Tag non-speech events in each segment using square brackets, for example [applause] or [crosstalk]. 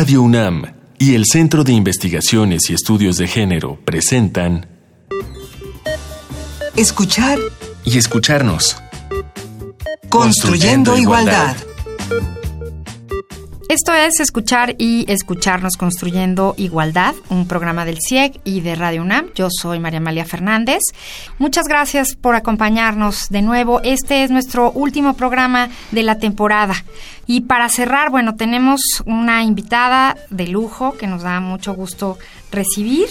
Radio UNAM y el Centro de Investigaciones y Estudios de Género presentan Escuchar y escucharnos. Construyendo, igualdad. Esto es Escuchar y Escucharnos Construyendo Igualdad, un programa del CIEG y de Radio UNAM. Yo soy María Amalia Fernández. Muchas gracias por acompañarnos de nuevo. Este es nuestro último programa de la temporada. Y para cerrar, bueno, tenemos una invitada de lujo que nos da mucho gusto recibir.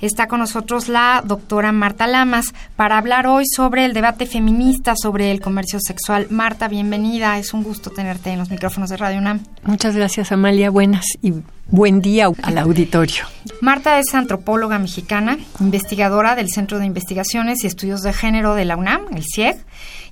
Está con nosotros la doctora Marta Lamas para hablar hoy sobre el debate feminista sobre el comercio sexual. Marta, bienvenida. Es un gusto tenerte en los micrófonos de Radio UNAM. Muchas gracias, Amalia. Buenas y buen día al auditorio. Marta es antropóloga mexicana, investigadora del Centro de Investigaciones y Estudios de Género de la UNAM, el CIEG,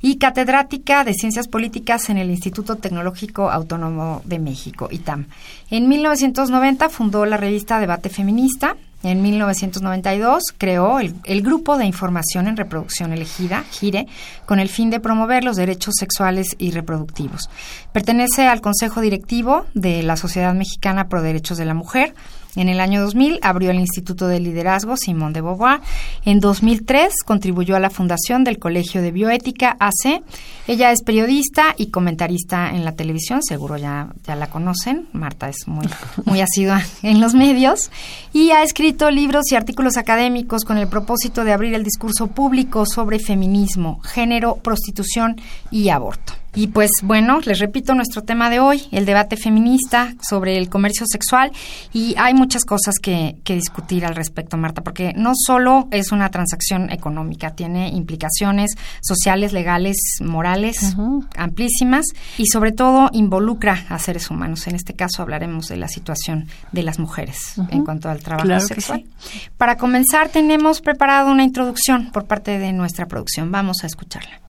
y catedrática de Ciencias Políticas en el Instituto Tecnológico Autónomo de México, ITAM. En 1990 fundó la revista Debate Feminista, en 1992 creó el, el, Grupo de Información en Reproducción Elegida, GIRE, con el fin de promover los derechos sexuales y reproductivos. Pertenece al Consejo Directivo de la Sociedad Mexicana Pro Derechos de la Mujer. En el año 2000 abrió el Instituto de Liderazgo Simón de Beauvoir. En 2003 contribuyó a la fundación del Colegio de Bioética AC. Ella es periodista y comentarista en la televisión, seguro ya, ya la conocen. Marta es muy, muy asidua en los medios. Y ha escrito libros y artículos académicos con el propósito de abrir el discurso público sobre feminismo, género, prostitución y aborto. Y pues bueno, les repito nuestro tema de hoy, el debate feminista sobre el comercio sexual y hay muchas cosas que, que, discutir al respecto, Marta, porque no solo es una transacción económica, tiene implicaciones sociales, legales, morales, uh -huh. amplísimas y sobre todo involucra a seres humanos. En este caso hablaremos de la situación de las mujeres uh -huh. en cuanto al trabajo claro sexual. Sí. Para comenzar tenemos preparado una introducción por parte de nuestra producción. Vamos a escucharla.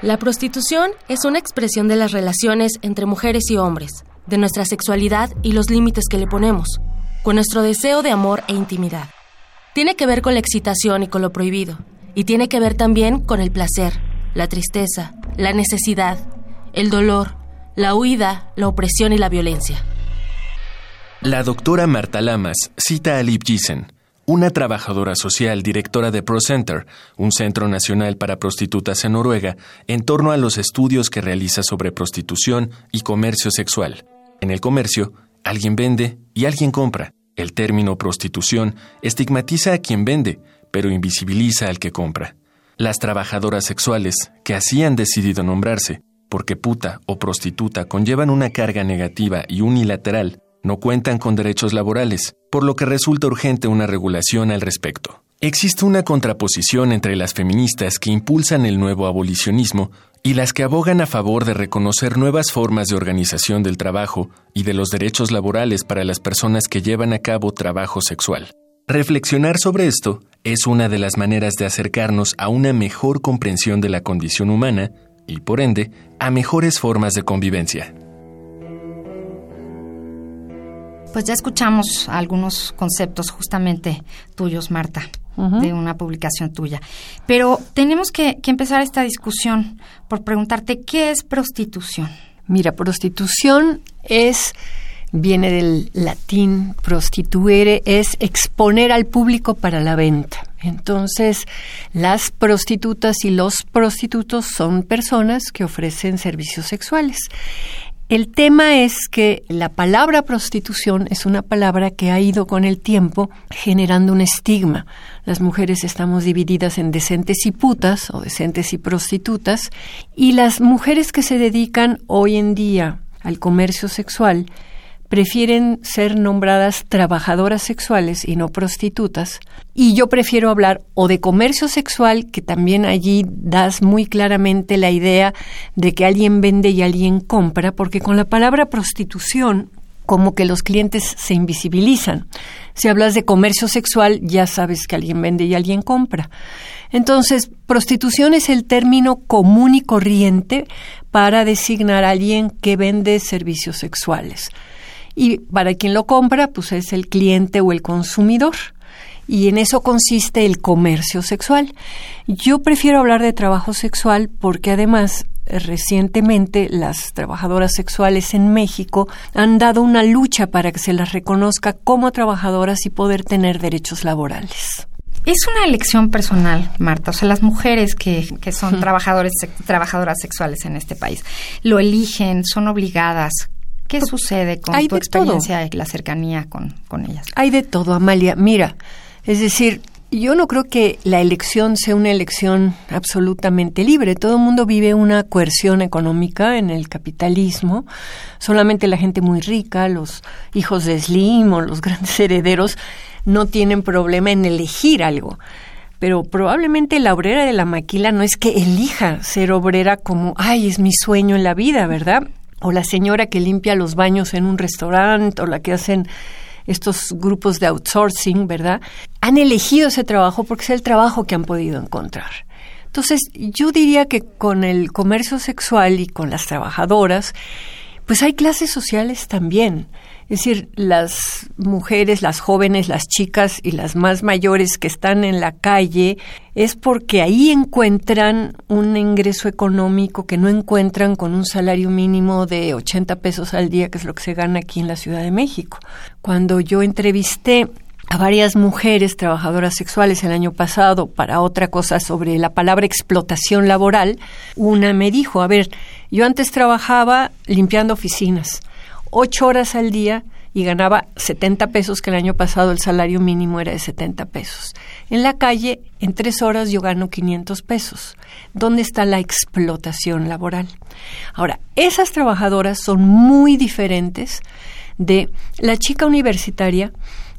La prostitución es una expresión de las relaciones entre mujeres y hombres, de nuestra sexualidad y los límites que le ponemos, con nuestro deseo de amor e intimidad. Tiene que ver con la excitación y con lo prohibido, y tiene que ver también con el placer, la tristeza, la necesidad, el dolor, la huida, la opresión y la violencia. La doctora Marta Lamas cita a Liv Giesen, una trabajadora social, directora de ProCenter, un centro nacional para prostitutas en Noruega, en torno a los estudios que realiza sobre prostitución y comercio sexual. En el comercio, alguien vende y alguien compra. El término prostitución estigmatiza a quien vende, pero invisibiliza al que compra. Las trabajadoras sexuales, que así han decidido nombrarse, porque puta o prostituta conllevan una carga negativa y unilateral, no cuentan con derechos laborales, por lo que resulta urgente una regulación al respecto. Existe una contraposición entre las feministas que impulsan el nuevo abolicionismo y las que abogan a favor de reconocer nuevas formas de organización del trabajo y de los derechos laborales para las personas que llevan a cabo trabajo sexual. Reflexionar sobre esto es una de las maneras de acercarnos a una mejor comprensión de la condición humana y, por ende, a mejores formas de convivencia. Pues ya escuchamos algunos conceptos justamente tuyos, Marta, uh -huh. de una publicación tuya. Pero tenemos que, que, empezar esta discusión por preguntarte, ¿qué es prostitución? Mira, prostitución es, viene del latín prostituere, es exponer al público para la venta. Entonces, las prostitutas y los prostitutos son personas que ofrecen servicios sexuales. El tema es que la palabra prostitución es una palabra que ha ido con el tiempo generando un estigma. Las mujeres estamos divididas en decentes y putas o decentes y prostitutas y las mujeres que se dedican hoy en día al comercio sexual prefieren ser nombradas trabajadoras sexuales y no prostitutas. Y yo prefiero hablar o de comercio sexual, que también allí das muy claramente la idea de que alguien vende y alguien compra, porque con la palabra prostitución como que los clientes se invisibilizan. Si hablas de comercio sexual, ya sabes que alguien vende y alguien compra. Entonces, prostitución es el término común y corriente para designar a alguien que vende servicios sexuales y para quien lo compra, pues es el cliente o el consumidor. y en eso consiste el comercio sexual. Yo prefiero hablar de trabajo sexual porque además recientemente las trabajadoras sexuales en México han dado una lucha para que se las reconozca como trabajadoras y poder tener derechos laborales. Es una elección personal, Marta. O sea, las mujeres que, que son trabajadores, trabajadoras sexuales en este país lo eligen, son obligadas. ¿Qué sucede con tu experiencia y la cercanía con, con ellas? Hay de todo, Amalia. Mira, es decir, yo no creo que la elección sea una elección absolutamente libre. Todo el mundo vive una coerción económica en el capitalismo. Solamente la gente muy rica, los hijos de Slim o los [laughs] grandes herederos no tienen problema en elegir algo. Pero probablemente la obrera de la maquila no es que elija ser obrera como, ay, es mi sueño en la vida, ¿verdad? O la señora que limpia los baños en un restaurante o la que hacen estos grupos de outsourcing, ¿verdad? Han elegido ese trabajo porque es el trabajo que han podido encontrar. Entonces, yo diría que con el comercio sexual y con las trabajadoras, pues hay clases sociales también. Es decir, las mujeres, las jóvenes, las chicas y las más mayores que están en la calle es porque ahí encuentran un ingreso económico que no encuentran con un salario mínimo de 80 pesos al día, que es lo que se gana aquí en la Ciudad de México. Cuando yo entrevisté a varias mujeres trabajadoras sexuales el año pasado para otra cosa sobre la palabra explotación laboral, una me dijo, a ver, yo antes trabajaba limpiando oficinas ocho horas al día y ganaba 70 pesos, que el año pasado el salario mínimo era de 70 pesos. En la calle, en tres horas yo gano 500 pesos. ¿Dónde está la explotación laboral? Ahora, esas trabajadoras son muy diferentes de la chica universitaria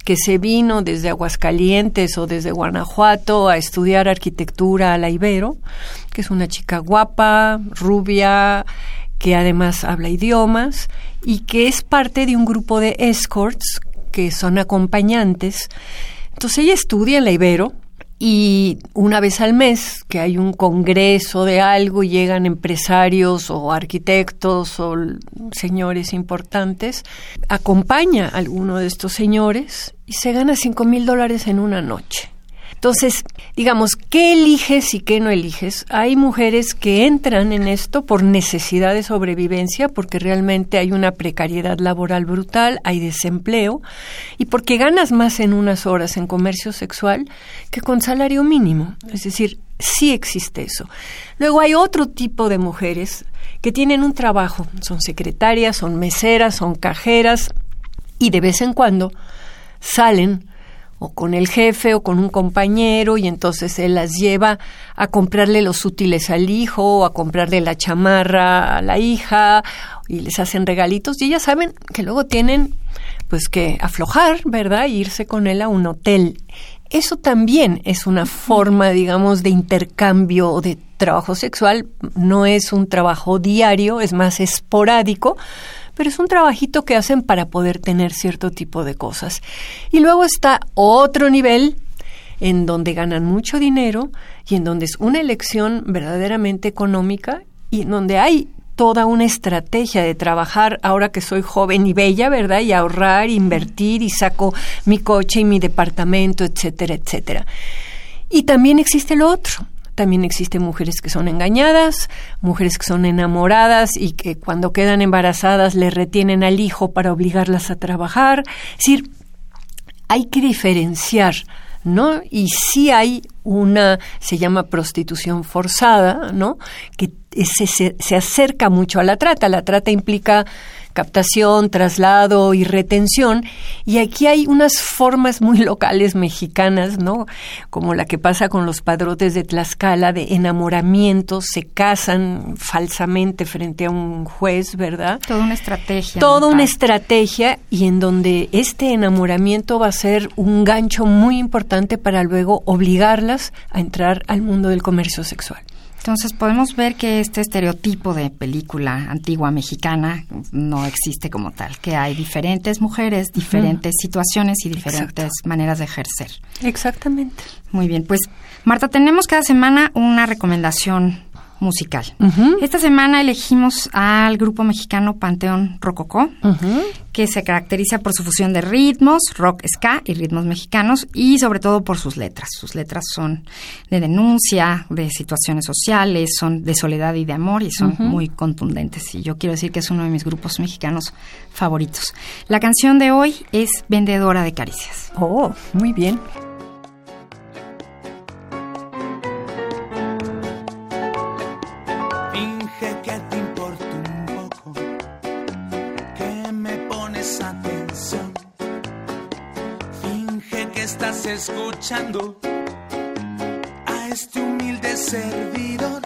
que se vino desde Aguascalientes o desde Guanajuato a estudiar arquitectura a la Ibero, que es una chica guapa, rubia, que además habla idiomas y que es parte de un grupo de escorts que son acompañantes. Entonces ella estudia en la Ibero y una vez al mes que hay un congreso de algo y llegan empresarios o arquitectos o señores importantes, acompaña a alguno de estos señores y se gana cinco mil dólares en una noche. Entonces, digamos, ¿qué eliges y qué no eliges? Hay mujeres que entran en esto por necesidad de sobrevivencia, porque realmente hay una precariedad laboral brutal, hay desempleo, y porque ganas más en unas horas en comercio sexual que con salario mínimo. Es decir, sí existe eso. Luego hay otro tipo de mujeres que tienen un trabajo, son secretarias, son meseras, son cajeras, y de vez en cuando salen o con el jefe o con un compañero y entonces él las lleva a comprarle los útiles al hijo o a comprarle la chamarra a la hija y les hacen regalitos y ellas saben que luego tienen pues que aflojar, ¿verdad? E irse con él a un hotel. Eso también es una forma, digamos, de intercambio de trabajo sexual. No es un trabajo diario, es más esporádico, pero es un trabajito que hacen para poder tener cierto tipo de cosas. Y luego está otro nivel en donde ganan mucho dinero y en donde es una elección verdaderamente económica y en donde hay toda una estrategia de trabajar ahora que soy joven y bella, ¿verdad? Y ahorrar, invertir y saco mi coche y mi departamento, etcétera, etcétera. Y también existe lo otro, también existen mujeres que son engañadas, mujeres que son enamoradas y que cuando quedan embarazadas le retienen al hijo para obligarlas a trabajar. Es decir, hay que diferenciar, ¿no? Y sí hay una, se llama prostitución forzada, ¿no? Que se, se acerca mucho a la trata. La trata implica captación, traslado y retención. Y aquí hay unas formas muy [laughs] locales mexicanas, ¿no? Como la que pasa con los padrotes de Tlaxcala, de enamoramiento, se casan falsamente frente a un juez, ¿verdad? Toda una estrategia. Toda una estrategia y en donde este enamoramiento va a ser un gancho muy importante para luego obligarlas a entrar al mundo del comercio sexual. Entonces podemos ver que este estereotipo de película antigua mexicana no existe como tal, que hay diferentes mujeres, diferentes situaciones y diferentes maneras de ejercer. Exactamente. Muy bien, pues Marta, tenemos cada semana una recomendación musical. Esta semana elegimos al grupo mexicano Panteón Rococó, que se caracteriza por su fusión de ritmos, rock, ska y ritmos mexicanos y sobre todo por sus letras. Sus letras son de denuncia, de situaciones sociales, son de soledad y de amor y son muy contundentes. Y yo quiero decir que es uno de mis grupos mexicanos favoritos. La canción de hoy es Vendedora de Caricias. Oh, muy bien. A este humilde servidor.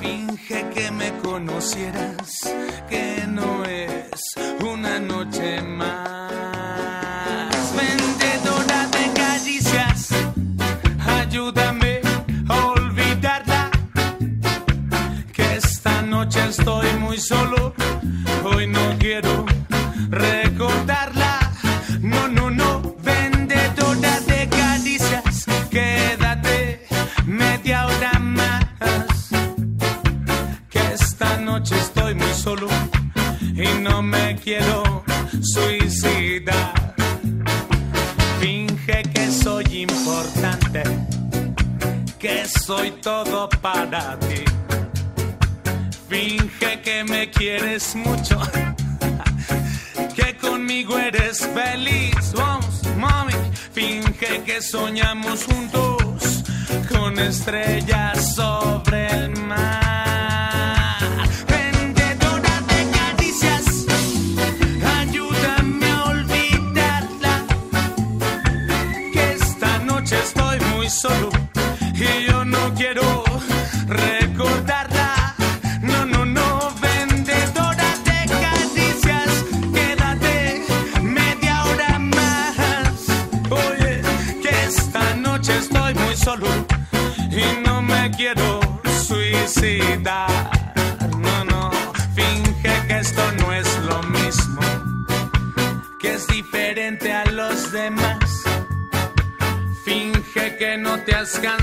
Finge que me conocieras, que no es una noche más. Vendedora de caricias, ayúdame a olvidarla. Que esta noche estoy muy solo, solo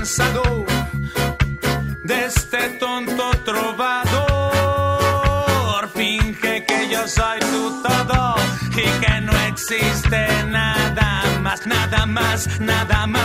cansado de este tonto trovador. Finge que yo soy tu todo y que no existe nada más, nada más, nada más.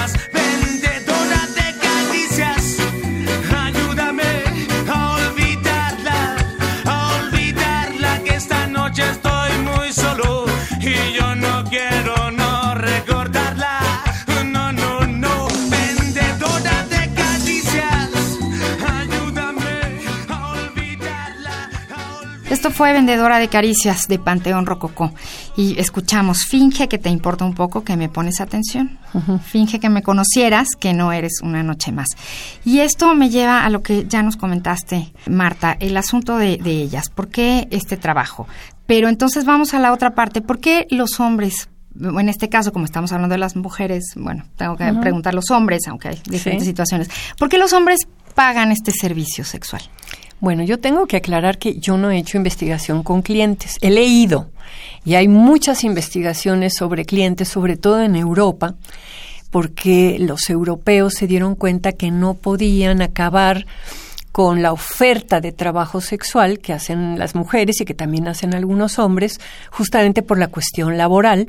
Fue Vendedora de Caricias de Panteón Rococó. Y escuchamos, finge que te importa un poco, que me pones atención. Finge que me conocieras, que no eres una noche más. Y esto me lleva a lo que ya nos comentaste, Marta, el asunto de, ellas. ¿Por qué este trabajo? Pero entonces vamos a la otra parte. ¿Por qué los hombres en este caso, como estamos hablando de las mujeres, bueno, tengo que preguntar a los hombres, aunque hay diferentes situaciones. ¿Por qué los hombres pagan este servicio sexual? Bueno, yo tengo que aclarar que yo no he hecho investigación con clientes. He leído y hay muchas investigaciones sobre clientes, sobre todo en Europa, porque los europeos se dieron cuenta que no podían acabar con la oferta de trabajo sexual que hacen las mujeres y que también hacen algunos hombres, justamente por la cuestión laboral.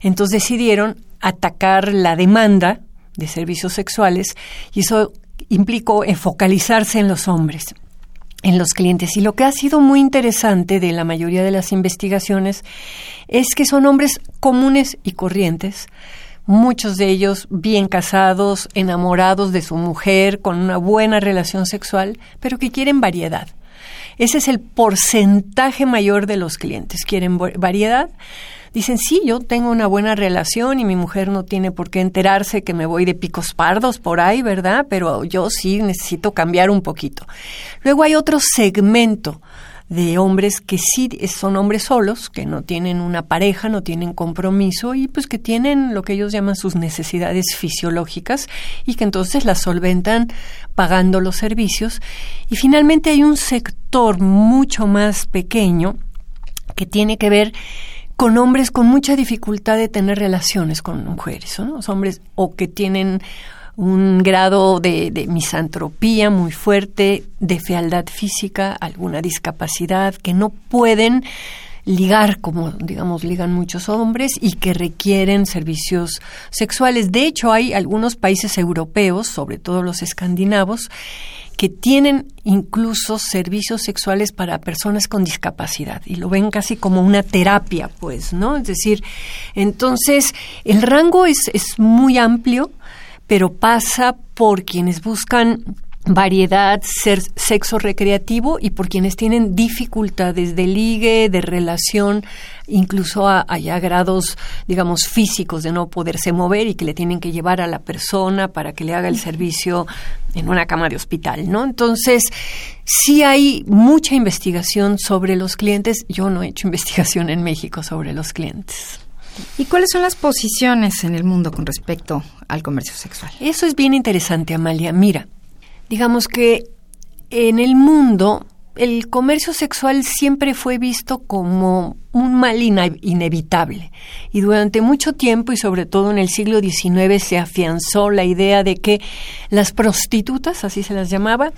Entonces decidieron atacar la demanda de servicios sexuales y eso implicó focalizarse en los hombres en los clientes. Y lo que ha sido muy interesante de la mayoría de las investigaciones es que son hombres comunes y corrientes, muchos de ellos bien casados, enamorados de su mujer, con una buena relación sexual, pero que quieren variedad. Ese es el porcentaje mayor de los clientes. Quieren variedad dicen, sí, yo tengo una buena relación y mi mujer no tiene por qué enterarse que me voy de picos pardos por ahí, ¿verdad? Pero yo sí necesito cambiar un poquito. Luego hay otro segmento de hombres que sí son hombres solos, que no tienen una pareja, no tienen compromiso y pues que tienen lo que ellos llaman sus necesidades fisiológicas y que entonces las solventan pagando los servicios. Y finalmente hay un sector mucho más pequeño que tiene que ver con hombres con mucha dificultad de tener relaciones con mujeres, ¿no? Los hombres o que tienen un grado de, de, misantropía muy fuerte, de fealdad física, alguna discapacidad, que no pueden ligar como digamos ligan muchos hombres y que requieren servicios sexuales. De hecho, hay algunos países europeos, sobre todo los escandinavos, que tienen incluso servicios sexuales para personas con discapacidad y lo ven casi como una terapia, pues, ¿no? Es decir, entonces el rango es, es muy amplio, pero pasa por quienes buscan variedad, ser sexo recreativo y por quienes tienen dificultades de ligue, de relación, incluso a, grados, digamos, físicos de no poderse mover y que le tienen que llevar a la persona para que le haga el servicio en una cama de hospital, ¿no? Entonces, sí hay mucha investigación sobre los clientes. Yo no he hecho [laughs] investigación en México sobre los clientes. ¿Y cuáles son las posiciones en el mundo con respecto al comercio sexual? Eso es bien interesante, Amalia. Mira, digamos que en el mundo el comercio sexual siempre fue visto como un mal inevitable y durante mucho tiempo y sobre todo en el siglo XIX se afianzó la idea de que las prostitutas, así se las llamaba,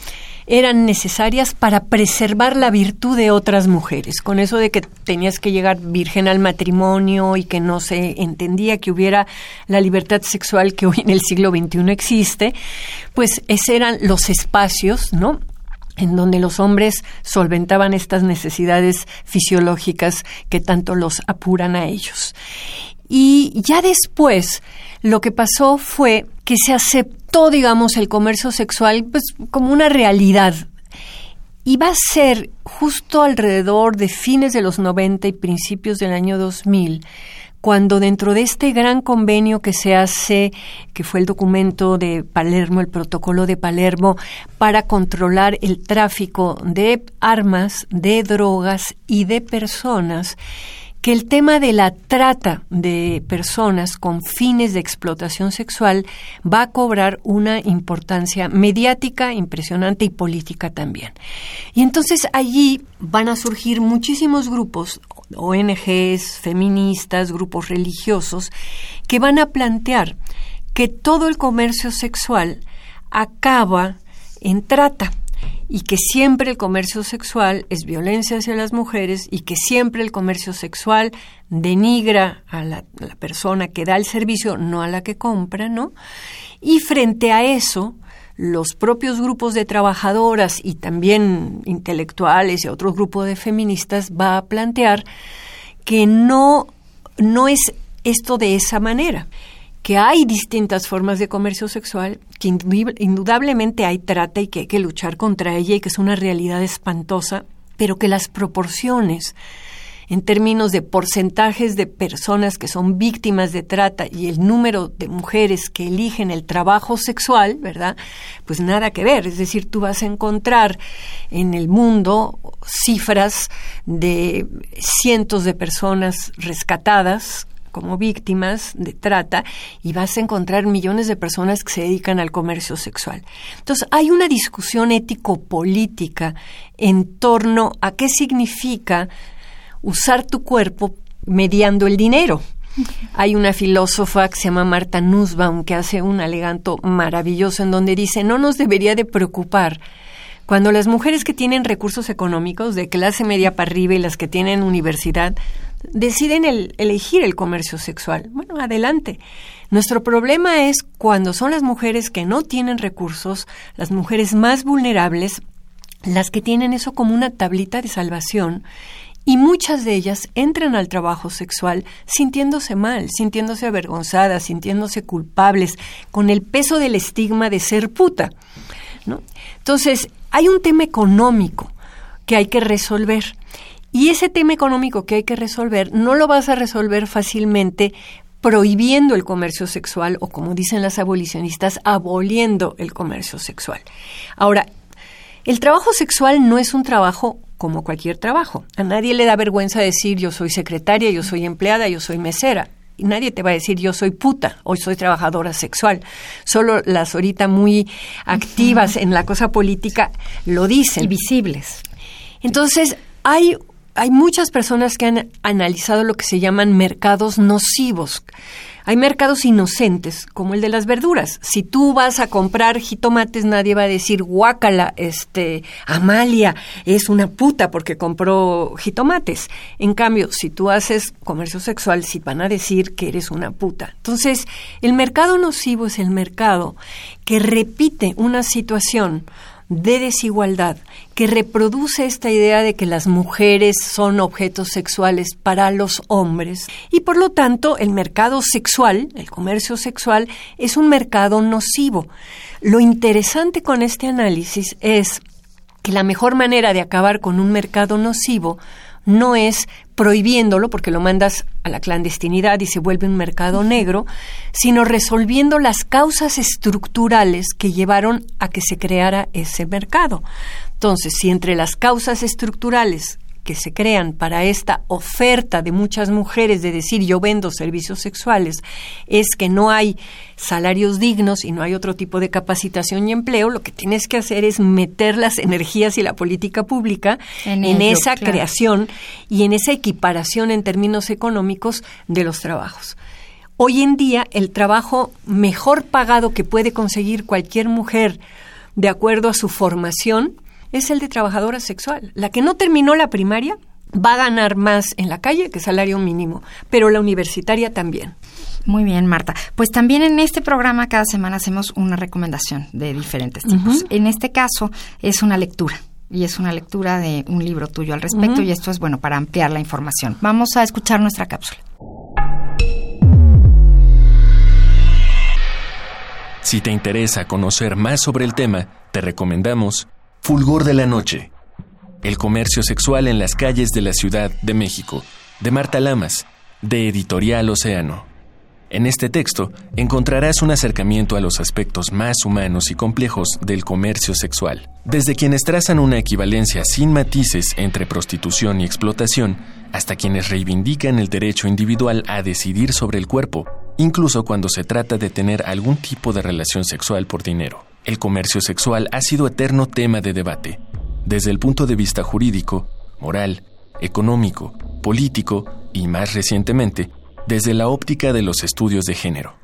eran necesarias para preservar la virtud de otras mujeres, con eso de que tenías que llegar virgen al matrimonio y que no se entendía que hubiera la libertad sexual que hoy en el siglo XXI existe, pues esos eran los espacios, ¿no? En donde los hombres solventaban estas necesidades fisiológicas que tanto los apuran a ellos. Y ya después lo que pasó fue que se aceptó, digamos, el comercio sexual pues, como una realidad. Y va a ser justo alrededor de fines de los 90 y principios del año 2000 cuando dentro de este gran convenio que se hace, que fue el documento de Palermo, el protocolo de Palermo, para controlar el tráfico de armas, de drogas y de personas, que el tema de la trata de personas con fines de explotación sexual va a cobrar una importancia mediática impresionante y política también. Y entonces allí van a surgir muchísimos grupos ONGs, feministas, grupos religiosos, que van a plantear que todo el comercio sexual acaba en trata y que siempre el comercio sexual es violencia hacia las mujeres y que siempre el comercio sexual denigra a la, persona que da el servicio, no a la que compra, ¿no? Y frente a eso, los propios grupos de trabajadoras y también intelectuales y otros grupos de feministas va a plantear que no, no es esto de esa manera, que hay distintas formas de comercio sexual, que indudablemente hay trata y que hay que luchar contra ella y que es una realidad espantosa, pero que las proporciones en términos de porcentajes de personas que son víctimas de trata y el número de mujeres que eligen el trabajo sexual, ¿verdad? Pues nada que ver. Es decir, tú vas a encontrar en el mundo cifras de cientos de personas rescatadas como víctimas de trata y vas a encontrar millones de personas que se dedican al comercio sexual. Entonces, hay una discusión ético-política en torno a qué significa usar tu cuerpo mediando el dinero. Hay una filósofa que se llama Marta Nussbaum que hace un alegato maravilloso en donde dice no nos debería de preocupar cuando las mujeres que tienen recursos económicos de clase media para arriba y las que tienen universidad deciden elegir el comercio sexual. Bueno, adelante. Nuestro problema es cuando son las mujeres que no tienen recursos, las mujeres más vulnerables, las que tienen eso como una tablita de salvación y muchas de ellas entran al trabajo sexual sintiéndose mal, sintiéndose avergonzadas, sintiéndose culpables, con el peso del estigma de ser puta. ¿no? Entonces, hay un tema económico que hay que resolver. Y ese tema económico que hay que resolver no lo vas a resolver fácilmente prohibiendo el comercio sexual o, como dicen las abolicionistas, aboliendo el comercio sexual. Ahora, el trabajo sexual no es un trabajo como cualquier trabajo. A nadie le da vergüenza decir yo soy secretaria, yo soy empleada, yo soy mesera. Nadie te va a decir yo soy puta o soy trabajadora sexual. Solo las ahorita muy activas en la cosa política lo dicen. Y visibles. Entonces, hay hay muchas personas que han analizado lo que se llaman mercados nocivos. Hay mercados inocentes, como el de las verduras. Si tú vas a comprar jitomates, nadie va a decir, guácala, este, Amalia es una puta porque compró jitomates. En cambio, si tú haces comercio sexual, sí van a decir que eres una puta. Entonces, el mercado nocivo es el mercado que repite una situación de desigualdad que reproduce esta idea de que las mujeres son objetos sexuales para los hombres y por lo tanto el mercado sexual, el comercio sexual, es un mercado nocivo. Lo interesante con este análisis es que la mejor manera de acabar con un mercado nocivo no es prohibiéndolo porque lo mandas a la clandestinidad y se vuelve un mercado negro, sino resolviendo las causas estructurales que llevaron a que se creara ese mercado. Entonces, si entre las causas estructurales que se crean para esta oferta de muchas mujeres de decir yo vendo servicios sexuales es que no hay salarios dignos y no hay otro tipo de capacitación y empleo, lo que tienes que hacer es meter las energías y la política pública en, esa creación y en esa equiparación en términos económicos de los trabajos. Hoy en día el trabajo mejor pagado que puede conseguir cualquier mujer de acuerdo a su formación es el de trabajadora sexual. La que no terminó la primaria va a ganar más en la calle que salario mínimo, pero la universitaria también. Muy bien, Marta. Pues también en este programa cada semana hacemos una recomendación de diferentes tipos. En este caso es una lectura y es una lectura de un libro tuyo al respecto y esto es bueno para ampliar la información. Vamos a escuchar nuestra cápsula. Si te interesa conocer más sobre el tema, te recomendamos Fulgor de la Noche. El comercio sexual en las calles de la Ciudad de México, de Marta Lamas, de Editorial Océano. En este texto encontrarás un acercamiento a los aspectos más humanos y complejos del comercio sexual, desde quienes trazan una equivalencia sin matices entre prostitución y explotación, hasta quienes reivindican el derecho individual a decidir sobre el cuerpo, incluso cuando se trata de tener algún tipo de relación sexual por dinero el comercio sexual ha sido eterno tema de debate, desde el punto de vista jurídico, moral, económico, político y, más recientemente, desde la óptica de los estudios de género.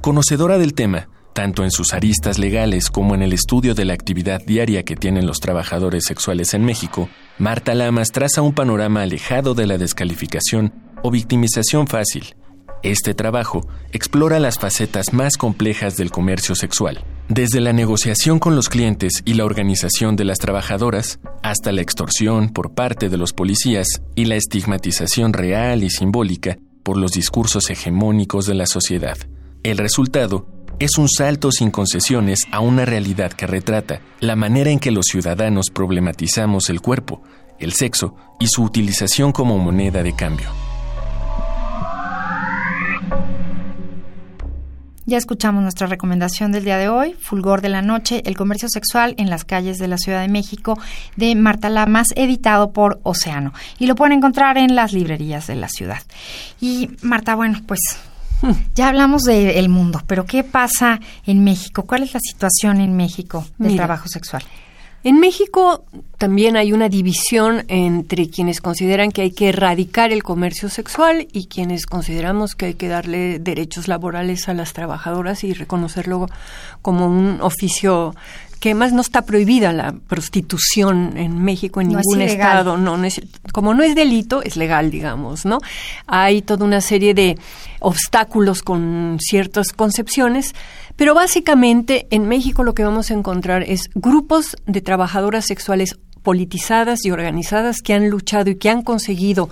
Conocedora del tema, tanto en sus aristas legales como en el estudio de la actividad diaria que tienen los trabajadores sexuales en México, Marta Lamas traza un panorama alejado de la descalificación o victimización fácil. Este trabajo explora las facetas más complejas del comercio sexual, desde la negociación con los clientes y la organización de las trabajadoras, hasta la extorsión por parte de los policías y la estigmatización real y simbólica por los discursos hegemónicos de la sociedad. El resultado es un salto sin concesiones a una realidad que retrata la manera en que los ciudadanos problematizamos el cuerpo, el sexo y su utilización como moneda de cambio. Ya escuchamos nuestra recomendación del día de hoy, Fulgor de la Noche, el comercio sexual en las calles de la Ciudad de México, de Marta Lamas, editado por Océano. Y lo pueden encontrar en las librerías de la ciudad. Y Marta, bueno, pues ya hablamos del mundo, pero ¿qué pasa en México? ¿Cuál es la situación en México del trabajo sexual? En México también hay una división entre quienes consideran que hay que erradicar el comercio sexual y quienes consideramos que hay que darle derechos laborales a las trabajadoras y reconocerlo como un oficio que además no está prohibida la prostitución en México en ningún estado, no, no es, como no es delito, es legal, digamos, ¿no? Hay toda una serie de obstáculos con ciertas concepciones pero básicamente en México lo que vamos a encontrar es grupos de trabajadoras sexuales politizadas y organizadas que han luchado y que han conseguido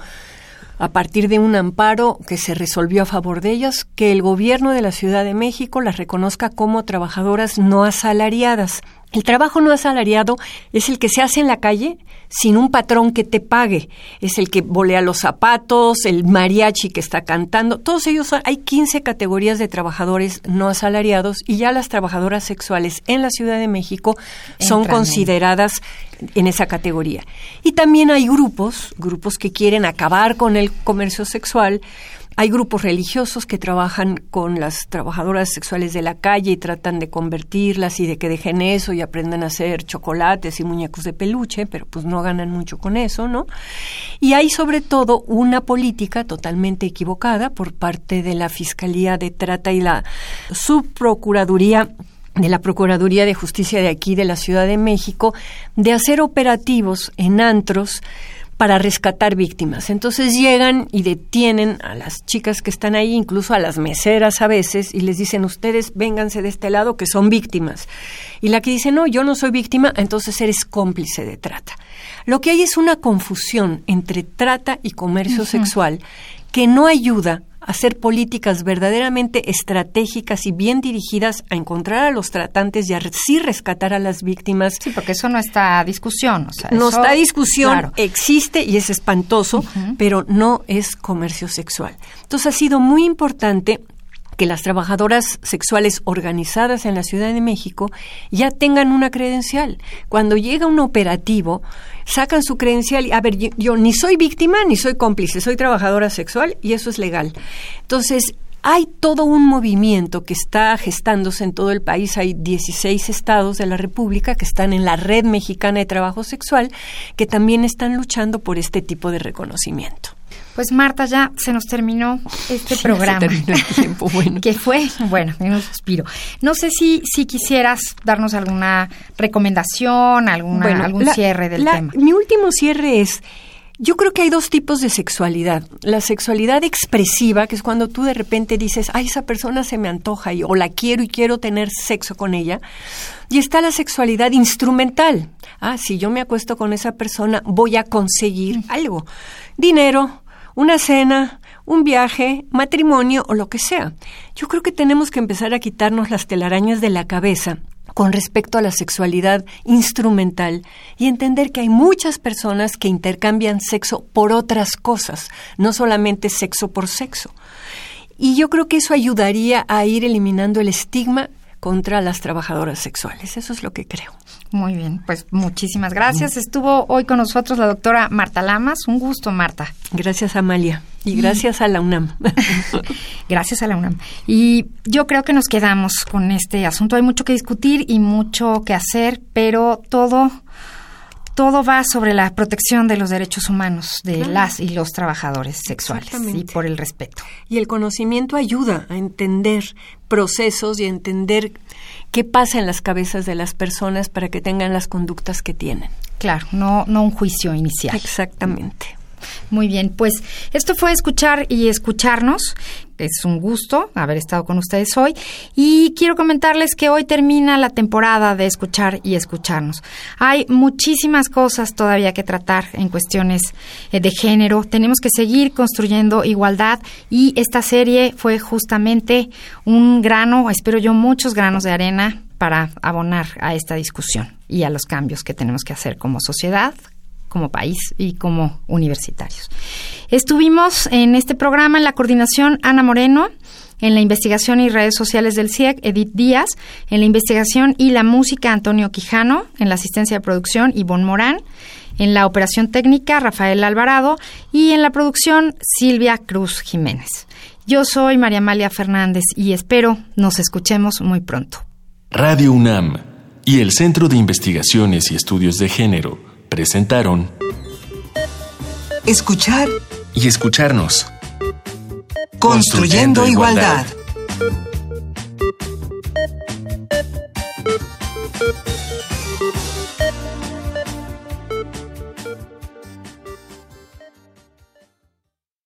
a partir de un amparo que se resolvió a favor de ellas, que el gobierno de la Ciudad de México las reconozca como trabajadoras no asalariadas. El trabajo no asalariado es el que se hace en la calle sin un patrón que te pague. Es el que volea los zapatos, el mariachi que está cantando. Todos ellos son, hay 15 categorías de trabajadores no asalariados y ya las trabajadoras sexuales en la Ciudad de México son consideradas en esa categoría. Y también hay grupos, grupos que quieren acabar con el comercio sexual Hay grupos religiosos que trabajan con las trabajadoras sexuales de la calle y tratan de convertirlas y de que dejen eso y aprendan a hacer chocolates y muñecos de peluche, pero pues no ganan mucho con eso, ¿no? Y hay sobre todo una política totalmente equivocada por parte de la Fiscalía de Trata y la Subprocuraduría de la Procuraduría de Justicia de aquí de la Ciudad de México de hacer operativos en antros para rescatar víctimas. Entonces llegan y detienen a las chicas que están ahí, incluso a las meseras a veces, y les dicen, ustedes vénganse de este lado que son víctimas. Y la que dice, no, yo no soy víctima, entonces eres cómplice de trata. Lo que hay es una confusión entre trata y comercio sexual que no ayuda hacer políticas verdaderamente estratégicas y bien dirigidas a encontrar a los tratantes y así rescatar a las víctimas. Sí, porque eso no está a discusión. O sea, no eso- está a discusión, claro. existe y es espantoso, pero no es comercio sexual. Entonces ha sido muy importante que las trabajadoras sexuales organizadas en la Ciudad de México ya tengan una credencial. Cuando llega un operativo, sacan su credencial y, a ver, yo, yo ni soy víctima ni soy cómplice, soy trabajadora sexual y eso es legal. Entonces, hay todo un movimiento que está gestándose en todo el país. Hay 16 estados de la República que están en la Red Mexicana de Trabajo Sexual que también están luchando por este tipo de reconocimiento. Pues Marta, ya se nos terminó este [laughs] programa. se terminó el tiempo, [laughs] bueno. que fue, bueno, en un suspiro. No sé si, si quisieras darnos alguna recomendación, alguna, Bueno, algún la- cierre del la- tema. Mi último cierre es, yo creo que hay dos tipos de sexualidad. La sexualidad expresiva, que es cuando tú de repente dices, ay, esa persona se me antoja y, o la quiero y quiero tener sexo con ella. Y está la sexualidad instrumental. Ah, si yo me acuesto con esa persona, voy a conseguir algo. Dinero, una cena, un viaje, matrimonio o lo que sea. Yo creo que tenemos que empezar a quitarnos las telarañas de la cabeza con respecto a la sexualidad instrumental y entender que hay muchas personas que intercambian sexo por otras cosas, no solamente sexo por sexo. Y yo creo que eso ayudaría a ir eliminando el estigma contra las trabajadoras sexuales. Eso es lo que creo. Muy bien, pues muchísimas gracias. Estuvo hoy con nosotros la doctora Marta Lamas. Un gusto, Marta. Gracias, Amalia. Y gracias a la UNAM. [laughs] Gracias a la UNAM. Y yo creo que nos quedamos con este asunto. Hay mucho que discutir y mucho que hacer, pero todo, todo va sobre la protección de los derechos humanos de Claro. las y los trabajadores sexuales y por el respeto. Y el conocimiento ayuda a entender procesos y a entender qué pasa en las cabezas de las personas para que tengan las conductas que tienen. Claro, no, no un juicio inicial. Exactamente. Muy bien, pues esto fue escuchar y escucharnos. Es un gusto haber estado con ustedes hoy y quiero comentarles que hoy termina la temporada de escuchar y escucharnos. Hay muchísimas cosas todavía que tratar en cuestiones eh, de género. Tenemos que seguir construyendo igualdad y esta serie fue justamente un grano, espero yo muchos granos de arena para abonar a esta discusión y a los cambios que tenemos que hacer como sociedad, como país y como universitarios. Estuvimos en este programa en la coordinación Ana Moreno, en la investigación y redes sociales del CIEC, Edith Díaz, en la investigación y la música Antonio Quijano, en la asistencia de producción Ivonne Morán, en la operación técnica Rafael Alvarado y en la producción Silvia Cruz Jiménez. Yo soy María Amalia Fernández y espero nos escuchemos muy pronto. Radio UNAM y el Centro de Investigaciones y Estudios de Género presentaron Escuchar y escucharnos. Construyendo Igualdad. igualdad.